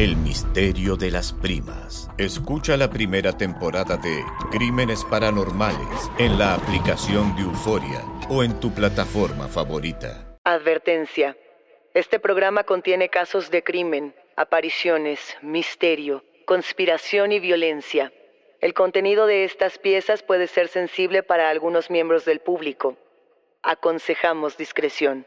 El misterio de las primas. Escucha la primera temporada de Crímenes Paranormales en la aplicación de Euforia o en tu plataforma favorita. Advertencia. Este programa contiene casos de crimen, apariciones, misterio, conspiración y violencia. El contenido de estas piezas puede ser sensible para algunos miembros del público. Aconsejamos discreción.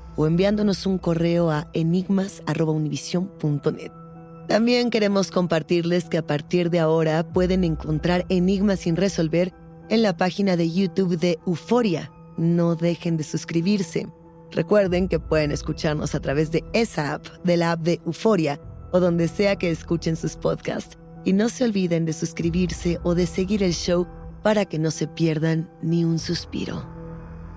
o enviándonos un correo a enigmas.univision.net. También queremos compartirles que a partir de ahora pueden encontrar Enigmas sin resolver en la página de YouTube de Euforia. No dejen de suscribirse. Recuerden que pueden escucharnos a través de esa app, de la app de Euforia, o donde sea que escuchen sus podcasts. Y no se olviden de suscribirse o de seguir el show para que no se pierdan ni un suspiro.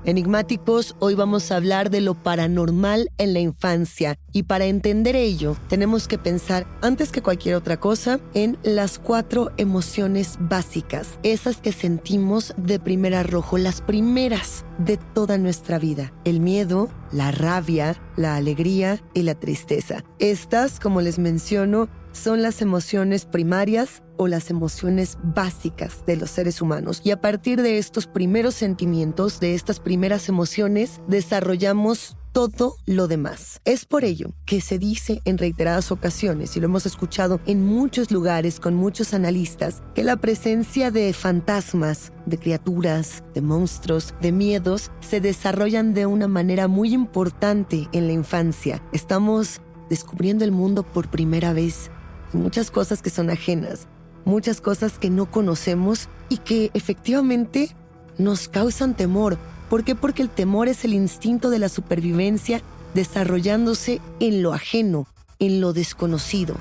Enigmáticos, hoy vamos a hablar de lo paranormal en la infancia y para entender ello tenemos que pensar antes que cualquier otra cosa en las cuatro emociones básicas, esas que sentimos de primer arrojo, las primeras de toda nuestra vida, el miedo, la rabia, la alegría y la tristeza. Estas, como les menciono, son las emociones primarias o las emociones básicas de los seres humanos. Y a partir de estos primeros sentimientos, de estas primeras emociones, desarrollamos todo lo demás. Es por ello que se dice en reiteradas ocasiones, y lo hemos escuchado en muchos lugares con muchos analistas, que la presencia de fantasmas, de criaturas, de monstruos, de miedos, se desarrollan de una manera muy importante en la infancia. Estamos descubriendo el mundo por primera vez muchas cosas que son ajenas, muchas cosas que no conocemos y que efectivamente nos causan temor, ¿Por qué? Porque el temor es el instinto de la supervivencia desarrollándose en lo ajeno, en lo desconocido.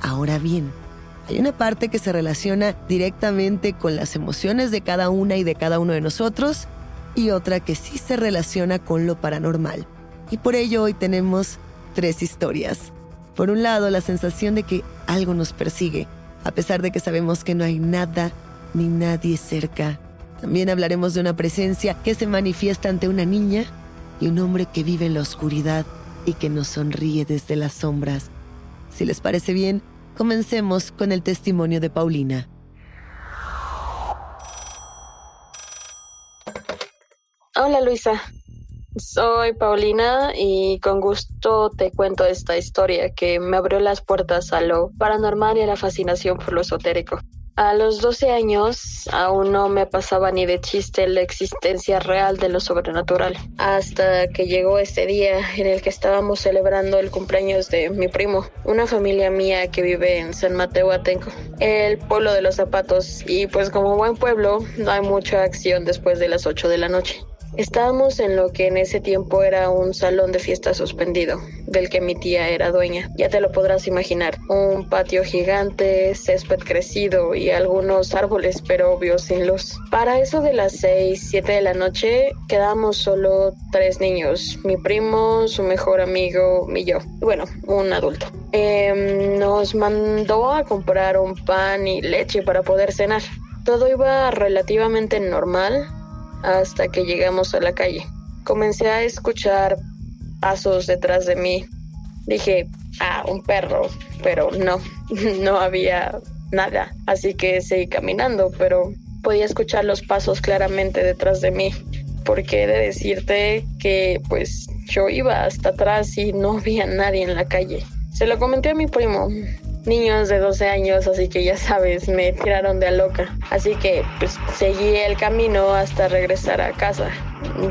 Ahora bien, hay una parte que se relaciona directamente con las emociones de cada una y de cada uno de nosotros y otra que sí se relaciona con lo paranormal. Y por ello hoy tenemos tres historias. Por un lado, la sensación de que algo nos persigue, a pesar de que sabemos que no hay nada ni nadie cerca. También hablaremos de una presencia que se manifiesta ante una niña y un hombre que vive en la oscuridad y que nos sonríe desde las sombras. Si les parece bien, comencemos con el testimonio de Paulina. Hola Luisa, soy Paulina y con gusto te cuento esta historia que me abrió las puertas a lo paranormal y a la fascinación por lo esotérico. A los 12 años aún no me pasaba ni de chiste la existencia real de lo sobrenatural, hasta que llegó ese día en el que estábamos celebrando el cumpleaños de mi primo, una familia mía que vive en San Mateo Atenco, el pueblo de los zapatos, y pues como buen pueblo no hay mucha acción después de las 8 de la noche. Estábamos en lo que en ese tiempo era un salón de fiesta suspendido, del que mi tía era dueña. Ya te lo podrás imaginar. Un patio gigante, césped crecido y algunos árboles, pero obvios sin luz. Para eso de las 6, 7 de la noche, quedamos solo tres niños. Mi primo, su mejor amigo y yo. Bueno, un adulto. Em, nos mandó a comprar un pan y leche para poder cenar. Todo iba relativamente normal hasta que llegamos a la calle. Comencé a escuchar pasos detrás de mí. Dije, ah, un perro, pero no, no había nada. Así que seguí caminando, pero podía escuchar los pasos claramente detrás de mí. Porque he de decirte que pues yo iba hasta atrás y no había nadie en la calle. Se lo comenté a mi primo niños de 12 años, así que ya sabes, me tiraron de a loca. Así que pues seguí el camino hasta regresar a casa.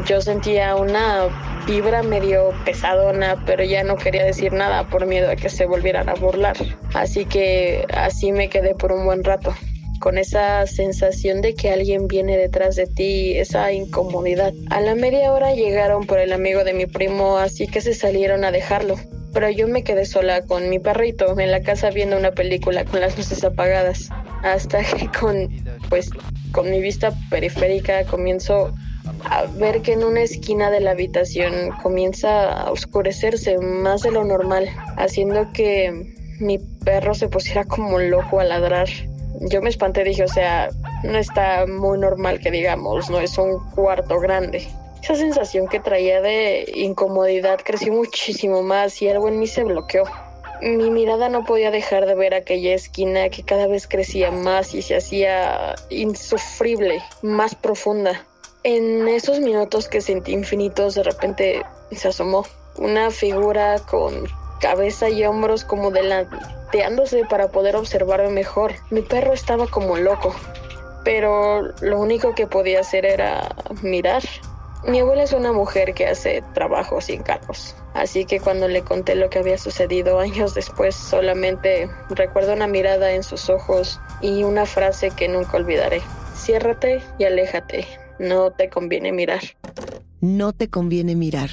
Yo sentía una vibra medio pesadona, pero ya no quería decir nada por miedo a que se volvieran a burlar. Así que así me quedé por un buen rato con esa sensación de que alguien viene detrás de ti, esa incomodidad. A la media hora llegaron por el amigo de mi primo, así que se salieron a dejarlo pero yo me quedé sola con mi perrito en la casa viendo una película con las luces apagadas, hasta que con, pues, con mi vista periférica comienzo a ver que en una esquina de la habitación comienza a oscurecerse más de lo normal, haciendo que mi perro se pusiera como loco a ladrar. Yo me espanté, dije, o sea, no está muy normal que digamos, no es un cuarto grande. Esa sensación que traía de incomodidad creció muchísimo más y algo en mí se bloqueó. Mi mirada no podía dejar de ver aquella esquina que cada vez crecía más y se hacía insufrible, más profunda. En esos minutos que sentí infinitos, de repente se asomó una figura con cabeza y hombros como delanteándose para poder observarme mejor. Mi perro estaba como loco, pero lo único que podía hacer era mirar. Mi abuela es una mujer que hace trabajo sin cargos, así que cuando le conté lo que había sucedido años después, solamente recuerdo una mirada en sus ojos y una frase que nunca olvidaré. Ciérrate y aléjate, no te conviene mirar. No te conviene mirar.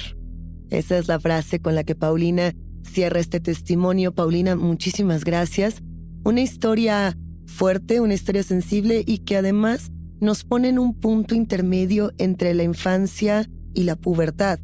Esa es la frase con la que Paulina cierra este testimonio. Paulina, muchísimas gracias. Una historia fuerte, una historia sensible y que además nos ponen un punto intermedio entre la infancia y la pubertad.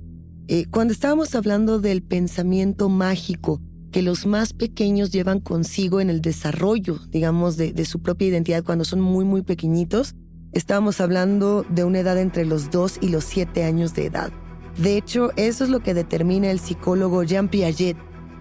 Eh, cuando estábamos hablando del pensamiento mágico que los más pequeños llevan consigo en el desarrollo, digamos, de, de su propia identidad cuando son muy, muy pequeñitos, estábamos hablando de una edad entre los 2 y los 7 años de edad. De hecho, eso es lo que determina el psicólogo Jean Piaget.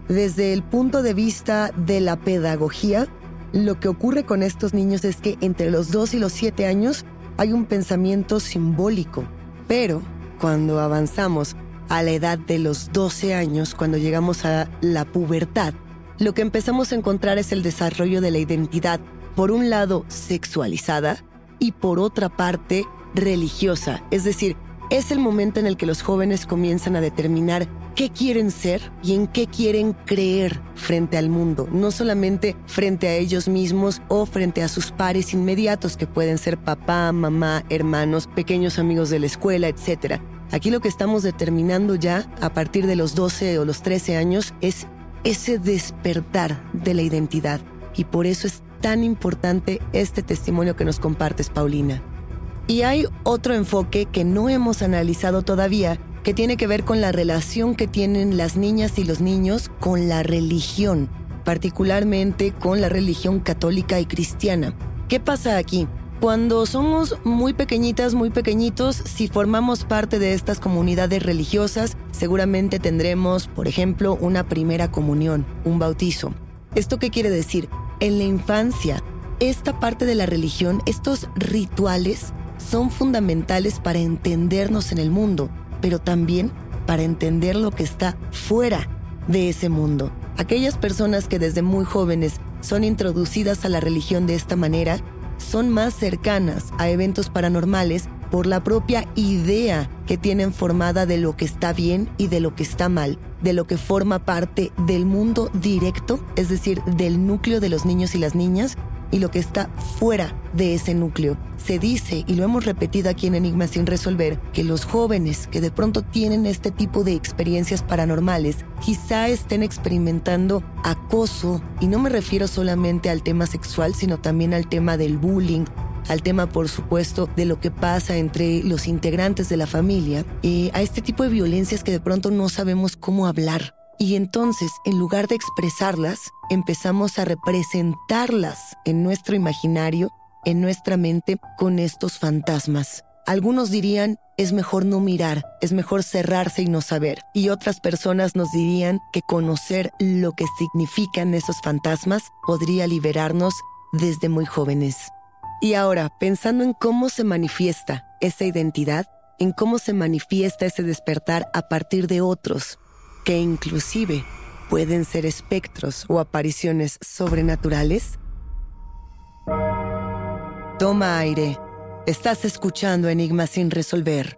Desde el punto de vista de la pedagogía, lo que ocurre con estos niños es que entre los 2 y los 7 años hay un pensamiento simbólico, pero cuando avanzamos a la edad de los 12 años, cuando llegamos a la pubertad, lo que empezamos a encontrar es el desarrollo de la identidad, por un lado sexualizada y por otra parte religiosa, es decir, es el momento en el que los jóvenes comienzan a determinar qué quieren ser y en qué quieren creer frente al mundo, no solamente frente a ellos mismos o frente a sus pares inmediatos que pueden ser papá, mamá, hermanos, pequeños amigos de la escuela, etc. Aquí lo que estamos determinando ya a partir de los 12 o los 13 años es ese despertar de la identidad y por eso es tan importante este testimonio que nos compartes, Paulina. Y hay otro enfoque que no hemos analizado todavía, que tiene que ver con la relación que tienen las niñas y los niños con la religión, particularmente con la religión católica y cristiana. ¿Qué pasa aquí? Cuando somos muy pequeñitas, muy pequeñitos, si formamos parte de estas comunidades religiosas, seguramente tendremos, por ejemplo, una primera comunión, un bautizo. ¿Esto qué quiere decir? En la infancia, esta parte de la religión, estos rituales, son fundamentales para entendernos en el mundo, pero también para entender lo que está fuera de ese mundo. Aquellas personas que desde muy jóvenes son introducidas a la religión de esta manera son más cercanas a eventos paranormales por la propia idea que tienen formada de lo que está bien y de lo que está mal, de lo que forma parte del mundo directo, es decir, del núcleo de los niños y las niñas, y lo que está fuera de ese núcleo. Se dice, y lo hemos repetido aquí en Enigma sin resolver, que los jóvenes que de pronto tienen este tipo de experiencias paranormales quizá estén experimentando acoso, y no me refiero solamente al tema sexual, sino también al tema del bullying, al tema, por supuesto, de lo que pasa entre los integrantes de la familia, y a este tipo de violencias que de pronto no sabemos cómo hablar. Y entonces, en lugar de expresarlas, empezamos a representarlas en nuestro imaginario, en nuestra mente, con estos fantasmas. Algunos dirían, es mejor no mirar, es mejor cerrarse y no saber. Y otras personas nos dirían que conocer lo que significan esos fantasmas podría liberarnos desde muy jóvenes. Y ahora, pensando en cómo se manifiesta esa identidad, en cómo se manifiesta ese despertar a partir de otros, que inclusive pueden ser espectros o apariciones sobrenaturales? Toma aire. Estás escuchando Enigmas sin resolver.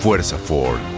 Fuerza Ford.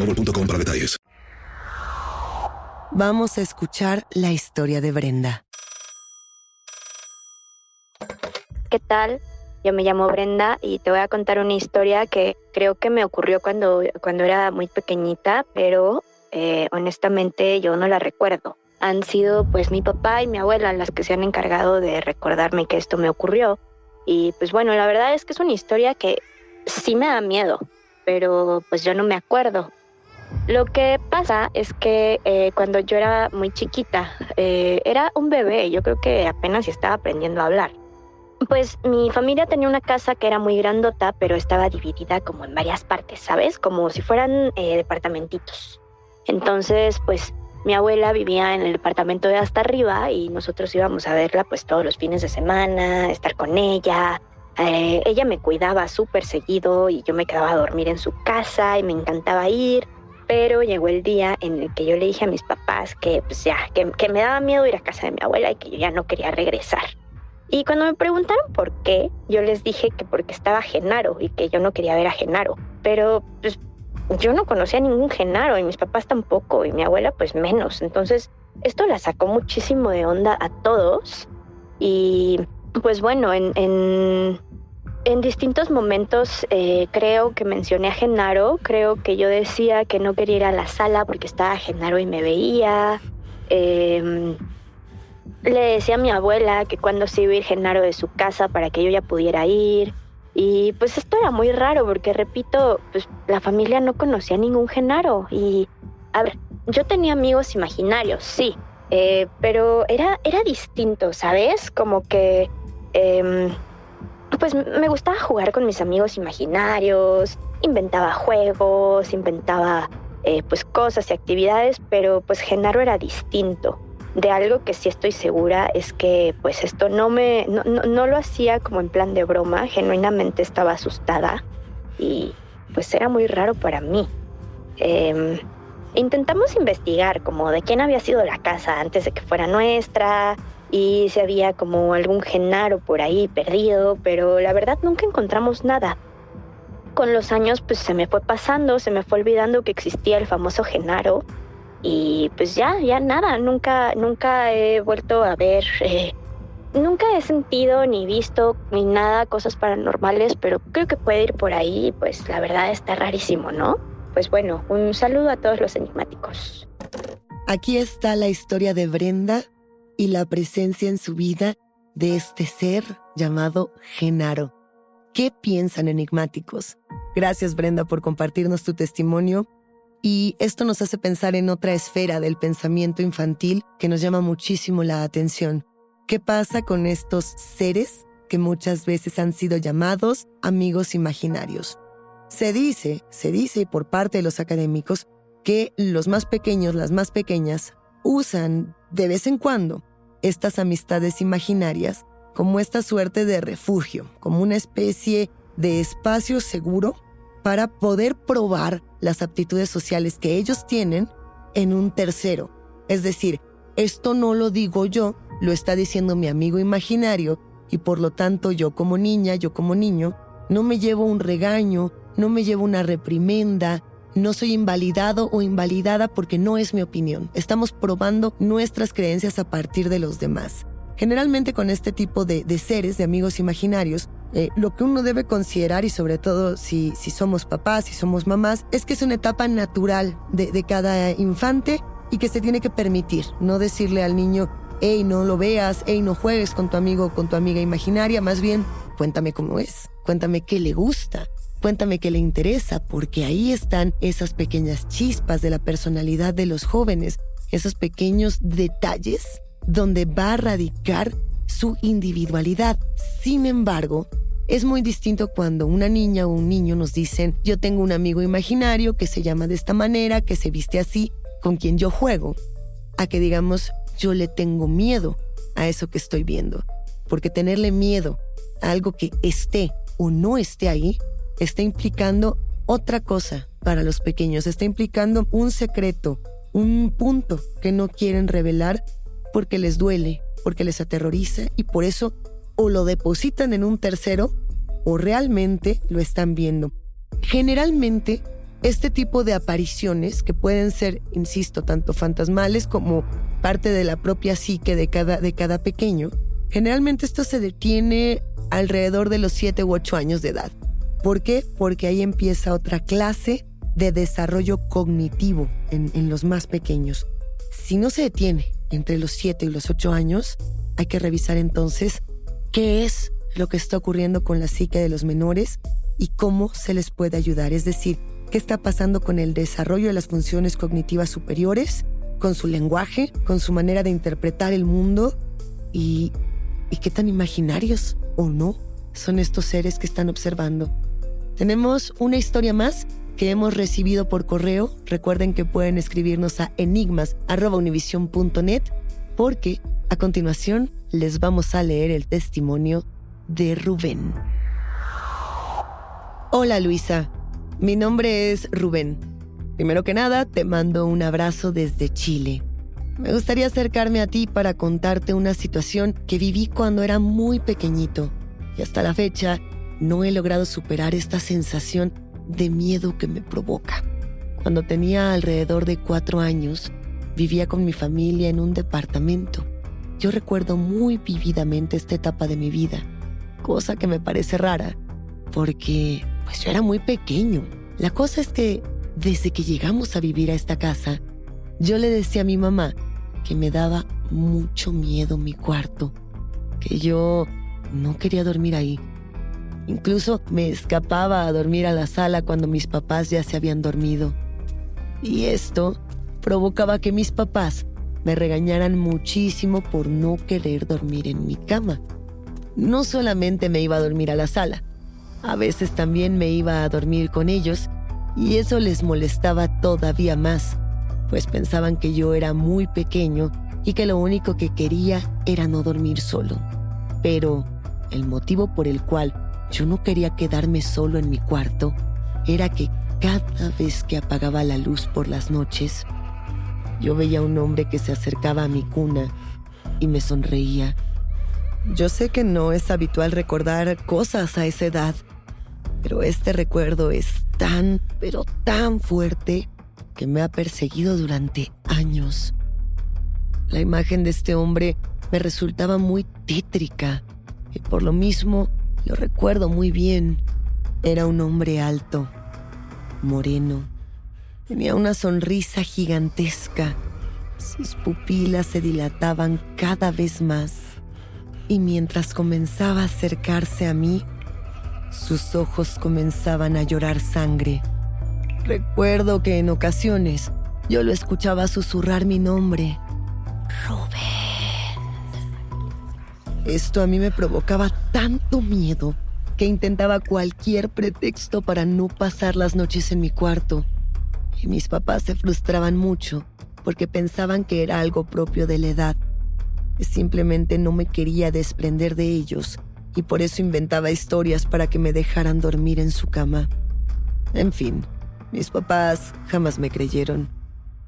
boostmobile.com para detalles. Vamos a escuchar la historia de Brenda. ¿Qué tal? Yo me llamo Brenda y te voy a contar una historia que creo que me ocurrió cuando, cuando era muy pequeñita, pero eh, honestamente yo no la recuerdo. Han sido pues mi papá y mi abuela las que se han encargado de recordarme que esto me ocurrió. Y pues bueno, la verdad es que es una historia que sí me da miedo, pero pues yo no me acuerdo. Lo que pasa es que eh, cuando yo era muy chiquita, eh, era un bebé, yo creo que apenas estaba aprendiendo a hablar. Pues mi familia tenía una casa que era muy grandota, pero estaba dividida como en varias partes, ¿sabes? Como si fueran eh, departamentitos. Entonces, pues mi abuela vivía en el departamento de hasta arriba y nosotros íbamos a verla pues todos los fines de semana, estar con ella. Eh, ella me cuidaba súper seguido y yo me quedaba a dormir en su casa y me encantaba ir. Pero llegó el día en el que yo le dije a mis papás que pues ya, que, me daba miedo ir a casa de mi abuela y que yo ya no quería regresar. Y cuando me preguntaron por qué, yo les dije que porque estaba Genaro y que yo no quería ver a Genaro. Pero pues yo no conocía ningún Genaro y mis papás tampoco y mi abuela pues menos. Entonces esto la sacó muchísimo de onda a todos y pues bueno, en, en, en distintos momentos eh, creo que mencioné a Genaro, creo que yo decía que no quería ir a la sala porque estaba Genaro y me veía. Eh, le decía a mi abuela que cuando se iba a ir Genaro de su casa para que yo ya pudiera ir. Y pues esto era muy raro porque, repito, pues la familia no conocía ningún Genaro. Y, a ver, yo tenía amigos imaginarios, sí, eh, pero era, era distinto, ¿sabes? Como que, eh, pues me gustaba jugar con mis amigos imaginarios, inventaba juegos, inventaba eh, pues cosas y actividades, pero pues Genaro era distinto de algo que sí estoy segura es que pues esto no me no, no, lo hacía como en plan de broma, genuinamente estaba asustada y pues era muy raro para mí. Eh, intentamos investigar como de quién había sido la casa antes de que fuera nuestra y si había como algún genaro por ahí perdido, pero la verdad nunca encontramos nada. Con los años pues se me fue pasando, se me fue olvidando que existía el famoso genaro y pues ya, ya nada, nunca, nunca he vuelto a ver, eh, nunca he sentido ni visto ni nada cosas paranormales, pero creo que puede ir por ahí, pues la verdad está rarísimo, ¿no? Pues bueno, un saludo a todos los enigmáticos. Aquí está la historia de Brenda y la presencia en su vida de este ser llamado Genaro. ¿Qué piensan enigmáticos? Gracias Brenda por compartirnos tu testimonio y esto nos hace pensar en otra esfera del pensamiento infantil que nos llama muchísimo la atención. ¿Qué pasa con estos seres que muchas veces han sido llamados amigos imaginarios? Se dice, se dice por parte de los académicos que los más pequeños, las más pequeñas, usan de vez en cuando estas amistades imaginarias como esta suerte de refugio, como una especie de espacio seguro para poder probar las aptitudes sociales que ellos tienen en un tercero. Es decir, esto no lo digo yo, lo está diciendo mi amigo imaginario y por lo tanto yo como niña, yo como niño, no me llevo un regaño, no me llevo una reprimenda, no soy invalidado o invalidada porque no es mi opinión. Estamos probando nuestras creencias a partir de los demás. Generalmente con este tipo de, seres, de amigos imaginarios, eh, lo que uno debe considerar, y sobre todo si, si somos papás, si somos mamás, es que es una etapa natural de, de cada infante y que se tiene que permitir, no decirle al niño, hey, no lo veas, hey, no juegues con tu amigo o con tu amiga imaginaria, más bien, cuéntame cómo es, cuéntame qué le gusta, cuéntame qué le interesa, porque ahí están esas pequeñas chispas de la personalidad de los jóvenes, esos pequeños detalles donde va a radicar su individualidad. Sin embargo, es muy distinto cuando una niña o un niño nos dicen, yo tengo un amigo imaginario que se llama de esta manera, que se viste así, con quien yo juego, a que digamos, yo le tengo miedo a eso que estoy viendo. Porque tenerle miedo a algo que esté o no esté ahí, está implicando otra cosa para los pequeños, está implicando un secreto, un punto que no quieren revelar porque les duele, porque les aterroriza y por eso o lo depositan en un tercero o realmente lo están viendo. Generalmente, este tipo de apariciones, que pueden ser, insisto, tanto fantasmales como parte de la propia psique de cada, de cada pequeño, generalmente esto se detiene alrededor de los 7 u 8 años de edad. ¿Por qué? Porque ahí empieza otra clase de desarrollo cognitivo en, los más pequeños. Si no se detiene entre los 7 y los 8 años, hay que revisar entonces qué es lo que está ocurriendo con la psique de los menores y cómo se les puede ayudar. Es decir, qué está pasando con el desarrollo de las funciones cognitivas superiores, con su lenguaje, con su manera de interpretar el mundo y, y qué tan imaginarios o no son estos seres que están observando. Tenemos una historia más que hemos recibido por correo. Recuerden que pueden escribirnos a enigmas.univision.net porque a continuación les vamos a leer el testimonio de Rubén. Hola Luisa, mi nombre es Rubén. Primero que nada, te mando un abrazo desde Chile. Me gustaría acercarme a ti para contarte una situación que viví cuando era muy pequeñito y hasta la fecha no he logrado superar esta sensación de miedo que me provoca. Cuando tenía alrededor de cuatro años, vivía con mi familia en un departamento. Yo recuerdo muy vividamente esta etapa de mi vida, cosa que me parece rara, porque pues yo era muy pequeño. La cosa es que desde que llegamos a vivir a esta casa, yo le decía a mi mamá que me daba mucho miedo mi cuarto, que yo no quería dormir ahí. Incluso me escapaba a dormir a la sala cuando mis papás ya se habían dormido. Y esto provocaba que mis papás me regañaran muchísimo por no querer dormir en mi cama. No solamente me iba a dormir a la sala, a veces también me iba a dormir con ellos y eso les molestaba todavía más, pues pensaban que yo era muy pequeño y que lo único que quería era no dormir solo. Pero el motivo por el cual yo no quería quedarme solo en mi cuarto era que cada vez que apagaba la luz por las noches, yo veía a un hombre que se acercaba a mi cuna y me sonreía. Yo sé que no es habitual recordar cosas a esa edad, pero este recuerdo es tan, pero tan fuerte que me ha perseguido durante años. La imagen de este hombre me resultaba muy tétrica y por lo mismo lo recuerdo muy bien. Era un hombre alto, moreno. Tenía una sonrisa gigantesca. Sus pupilas se dilataban cada vez más. Y mientras comenzaba a acercarse a mí, sus ojos comenzaban a llorar sangre. Recuerdo que en ocasiones yo lo escuchaba susurrar mi nombre. Esto a mí me provocaba tanto miedo que intentaba cualquier pretexto para no pasar las noches en mi cuarto. Y mis papás se frustraban mucho porque pensaban que era algo propio de la edad. Simplemente no me quería desprender de ellos y por eso inventaba historias para que me dejaran dormir en su cama. En fin, mis papás jamás me creyeron.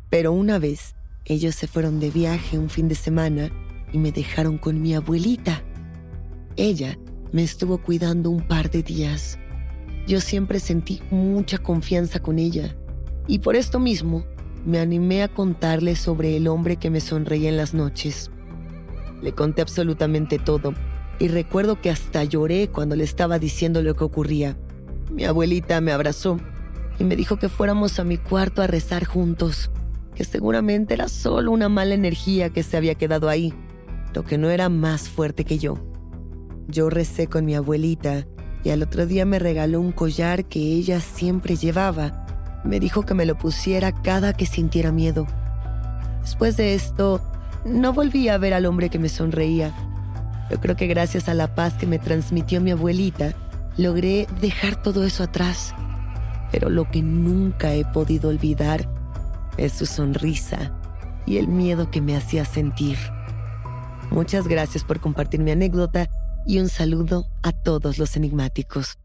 Pero una vez, ellos se fueron de viaje un fin de semana y me dejaron con mi abuelita. Ella me estuvo cuidando un par de días. Yo siempre sentí mucha confianza con ella y por esto mismo me animé a contarle sobre el hombre que me sonreía en las noches. Le conté absolutamente todo y recuerdo que hasta lloré cuando le estaba diciendo lo que ocurría. Mi abuelita me abrazó y me dijo que fuéramos a mi cuarto a rezar juntos, que seguramente era solo una mala energía que se había quedado ahí lo que no era más fuerte que yo. Yo recé con mi abuelita y al otro día me regaló un collar que ella siempre llevaba. Me dijo que me lo pusiera cada que sintiera miedo. Después de esto, no volví a ver al hombre que me sonreía. Yo creo que gracias a la paz que me transmitió mi abuelita, logré dejar todo eso atrás. Pero lo que nunca he podido olvidar es su sonrisa y el miedo que me hacía sentir. Muchas gracias por compartir mi anécdota y un saludo a todos los enigmáticos.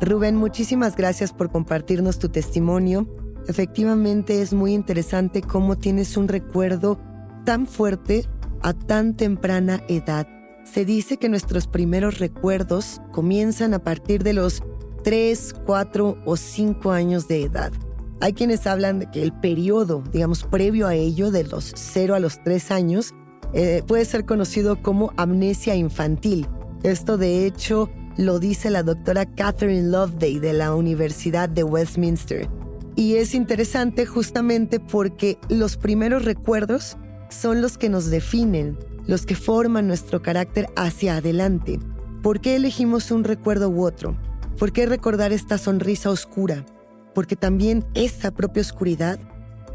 Rubén, muchísimas gracias por compartirnos tu testimonio. Efectivamente es muy interesante cómo tienes un recuerdo tan fuerte a tan temprana edad. Se dice que nuestros primeros recuerdos comienzan a partir de los 3, 4 o 5 años de edad. Hay quienes hablan de que el periodo, digamos, previo a ello, de los 0 a los 3 años, eh, puede ser conocido como amnesia infantil. Esto de hecho lo dice la doctora Catherine Loveday de la Universidad de Westminster. Y es interesante justamente porque los primeros recuerdos son los que nos definen, los que forman nuestro carácter hacia adelante. ¿Por qué elegimos un recuerdo u otro? ¿Por qué recordar esta sonrisa oscura? Porque también esa propia oscuridad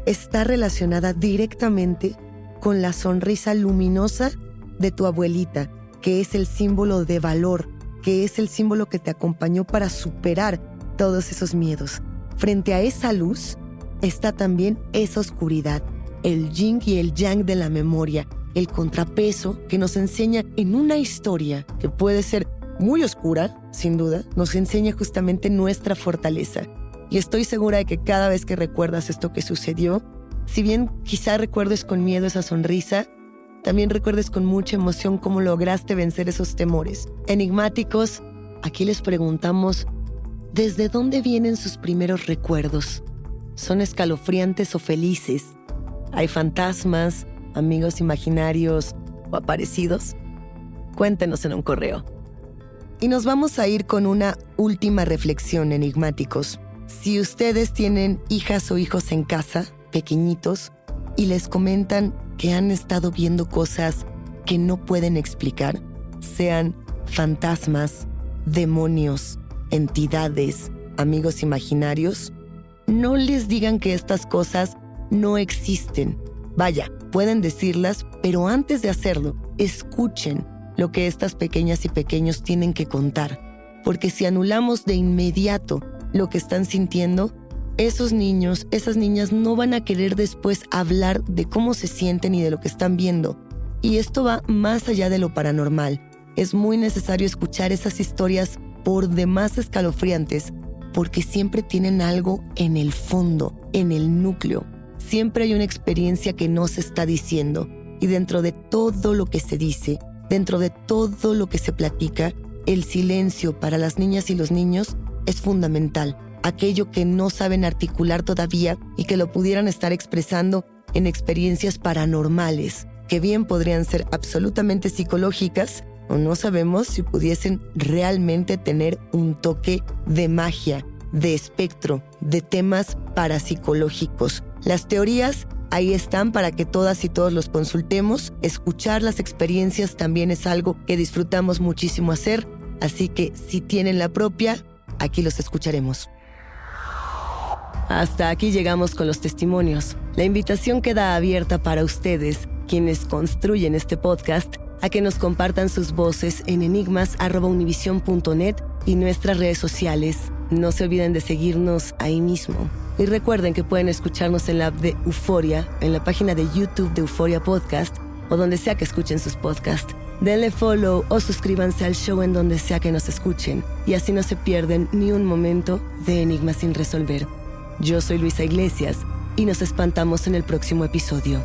está relacionada directamente con la sonrisa luminosa de tu abuelita, que es el símbolo de valor, que es el símbolo que te acompañó para superar todos esos miedos. Frente a esa luz está también esa oscuridad, el yin y el yang de la memoria, el contrapeso que nos enseña en una historia que puede ser muy oscura, sin duda, nos enseña justamente nuestra fortaleza. Y estoy segura de que cada vez que recuerdas esto que sucedió, si bien quizá recuerdes con miedo esa sonrisa, también recuerdes con mucha emoción cómo lograste vencer esos temores. Enigmáticos, aquí les preguntamos, ¿desde dónde vienen sus primeros recuerdos? ¿Son escalofriantes o felices? ¿Hay fantasmas, amigos imaginarios o aparecidos? Cuéntenos en un correo. Y nos vamos a ir con una última reflexión, enigmáticos. Si ustedes tienen hijas o hijos en casa, pequeñitos, y les comentan que han estado viendo cosas que no pueden explicar, sean fantasmas, demonios, entidades, amigos imaginarios, no les digan que estas cosas no existen. Vaya, pueden decirlas, pero antes de hacerlo, escuchen lo que estas pequeñas y pequeños tienen que contar. Porque si anulamos de inmediato lo que están sintiendo, esos niños, esas niñas no van a querer después hablar de cómo se sienten y de lo que están viendo. Y esto va más allá de lo paranormal. Es muy necesario escuchar esas historias por demás escalofriantes porque siempre tienen algo en el fondo, en el núcleo. Siempre hay una experiencia que no se está diciendo. Y dentro de todo lo que se dice, Dentro de todo lo que se platica, el silencio para las niñas y los niños es fundamental. Aquello que no saben articular todavía y que lo pudieran estar expresando en experiencias paranormales, que bien podrían ser absolutamente psicológicas o no sabemos si pudiesen realmente tener un toque de magia, de espectro, de temas parapsicológicos. Las teorías Ahí están para que todas y todos los consultemos. Escuchar las experiencias también es algo que disfrutamos muchísimo hacer, así que si tienen la propia, aquí los escucharemos. Hasta aquí llegamos con los testimonios. La invitación queda abierta para ustedes, quienes construyen este podcast, a que nos compartan sus voces en enigmas.univision.net y nuestras redes sociales. No se olviden de seguirnos ahí mismo. Y recuerden que pueden escucharnos en la app de Euforia, en la página de YouTube de Euforia Podcast o donde sea que escuchen sus podcasts. Denle follow o suscríbanse al show en donde sea que nos escuchen y así no se pierden ni un momento de Enigmas sin resolver. Yo soy Luisa Iglesias y nos espantamos en el próximo episodio.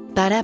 Para